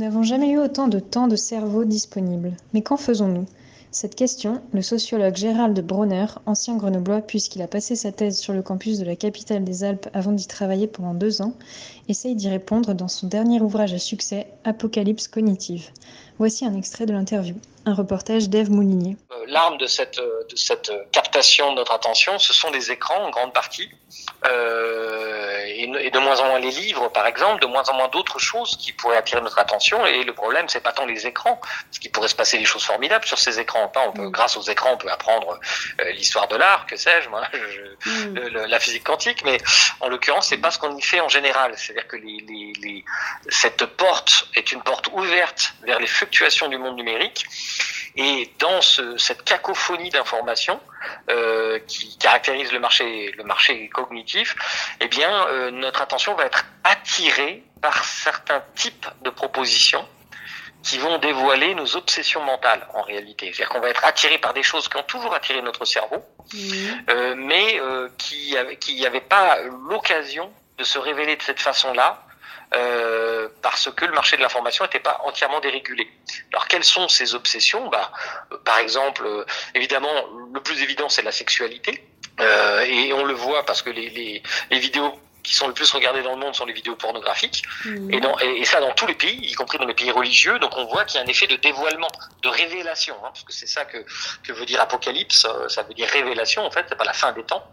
Nous n'avons jamais eu autant de temps de cerveau disponible. Mais qu'en faisons-nous? Cette question, le sociologue Gérald Bronner, ancien grenoblois puisqu'il a passé sa thèse sur le campus de la capitale des Alpes avant d'y travailler pendant deux ans, essaye d'y répondre dans son dernier ouvrage à succès, Apocalypse cognitive. Voici un extrait de l'interview, un reportage d'Ève Moulinier. Euh, l'arme de cette, euh, de cette captation de notre attention, ce sont les écrans en grande partie, euh, et, de moins en moins les livres, par exemple, de moins en moins d'autres choses qui pourraient attirer notre attention. Et le problème, c'est pas tant les écrans, parce qu'il pourrait se passer des choses formidables sur ces écrans. On peut, grâce aux écrans, on peut apprendre euh, l'histoire de l'art, que sais-je, moi, je, mm. le, la physique quantique. Mais en l'occurrence, c'est pas ce qu'on y fait en général. C'est-à-dire que les, les, les, cette porte est une porte ouverte vers les fluctuations du monde numérique. Et dans ce, cette cacophonie d'informations euh, qui caractérise le marché, le marché cognitif, eh bien, euh, notre attention va être attirée par certains types de propositions qui vont dévoiler nos obsessions mentales en réalité. C'est-à-dire qu'on va être attiré par des choses qui ont toujours attiré notre cerveau, mmh. euh, mais euh, qui qui n'avaient pas l'occasion de se révéler de cette façon-là euh, parce que le marché de l'information n'était pas entièrement dérégulé. Alors quelles sont ces obsessions? Bah, euh, Par exemple, euh, évidemment, le plus évident c'est la sexualité, euh, et on le voit parce que les, les, les vidéos qui sont le plus regardées dans le monde sont les vidéos pornographiques, mmh. et, dans, et, et, ça dans tous les pays, y compris dans les pays religieux. Donc on voit qu'il y a un effet de dévoilement, de révélation, hein, parce que c'est ça que, que veut dire apocalypse. Ça veut dire révélation en fait, c'est pas la fin des temps.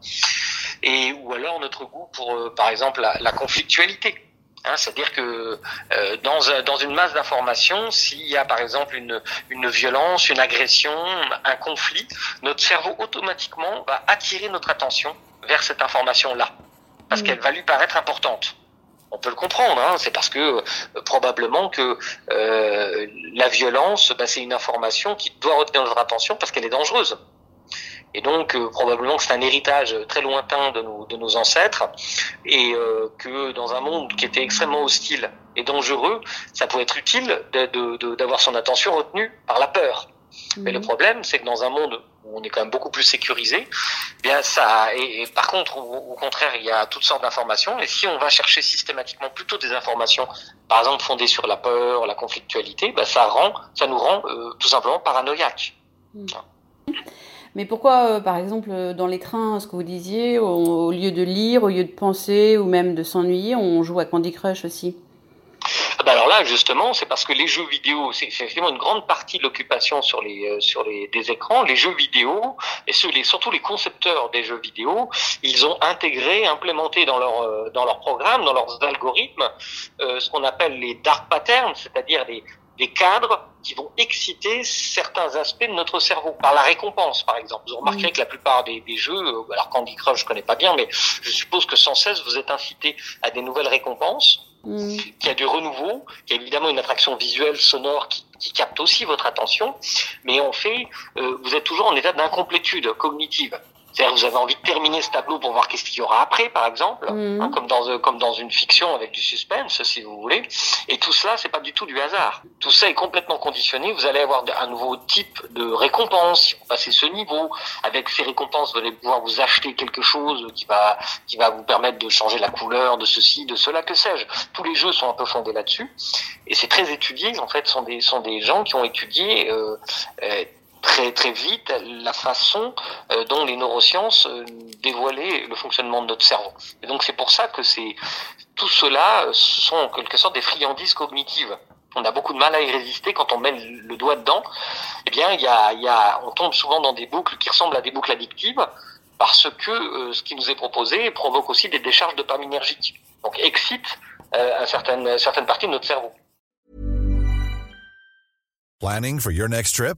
Et ou alors notre goût pour, euh, par exemple, la, la conflictualité. Hein, C'est-à-dire que euh, dans, dans une masse d'informations, s'il y a par exemple une, une violence, une agression, un conflit, notre cerveau automatiquement va attirer notre attention vers cette information-là, parce mmh. qu'elle va lui paraître importante. On peut le comprendre, hein, c'est parce que euh, probablement que euh, la violence, bah, c'est une information qui doit retenir notre attention parce qu'elle est dangereuse. Et donc euh, probablement que c'est un héritage très lointain de nos, de nos ancêtres et euh, que dans un monde qui était extrêmement hostile et dangereux, ça pouvait être utile d'avoir son attention retenue par la peur. Mmh. Mais le problème, c'est que dans un monde où on est quand même beaucoup plus sécurisé, eh bien ça et, et par contre au, au, contraire, il y a toutes sortes d'informations et si on va chercher systématiquement plutôt des informations par exemple fondées sur la peur, la conflictualité, ben ça rend ça nous rend euh, tout simplement paranoïaques. Mmh. Mais pourquoi, euh, par exemple, dans les trains, ce que vous disiez, au, lieu de lire, au lieu de penser ou même de s'ennuyer, on joue à Candy Crush aussi? Ben alors là, justement, c'est parce que les jeux vidéo, c'est effectivement une grande partie de l'occupation sur les euh, sur les des écrans. Les jeux vidéo et ceux, les, surtout les concepteurs des jeux vidéo, ils ont intégré, implémenté dans leur euh, dans leur programme, dans leurs algorithmes, euh, ce qu'on appelle les dark patterns, c'est-à-dire des des cadres qui vont exciter certains aspects de notre cerveau par la récompense par exemple vous remarquerez mmh. que la plupart des, des, jeux alors Candy Crush je connais pas bien mais je suppose que sans cesse vous êtes incité à des nouvelles récompenses mmh. qu'il y a du renouveau qu'il y a évidemment une attraction visuelle sonore qui, qui capte aussi votre attention mais en fait euh, vous êtes toujours en état d'incomplétude cognitive c'est-à-dire vous avez envie de terminer ce tableau pour voir qu'est-ce qu'il y aura après, par exemple, mmh. hein, comme dans euh, comme dans une fiction avec du suspense, si vous voulez. Et tout cela, c'est pas du tout du hasard. Tout ça est complètement conditionné. Vous allez avoir un nouveau type de récompense si vous passez ce niveau. Avec ces récompenses, vous allez pouvoir vous acheter quelque chose qui va qui va vous permettre de changer la couleur de ceci, de cela, que sais-je. Tous les jeux sont un peu fondés là-dessus. Et c'est très étudié. En fait, sont des sont des gens qui ont étudié euh, euh, très très vite la façon euh, dont les neurosciences euh, dévoilaient le fonctionnement de notre cerveau. Et donc c'est pour ça que c'est tout cela euh, sont en quelque sorte des friandises cognitives. On a beaucoup de mal à y résister quand on met le doigt dedans. Eh bien, il y a, y a, on tombe souvent dans des boucles qui ressemblent à des boucles addictives parce que euh, ce qui nous est proposé provoque aussi des décharges dopaminergiques. Donc excite euh, certaines certaines parties de notre cerveau. Planning for your next trip?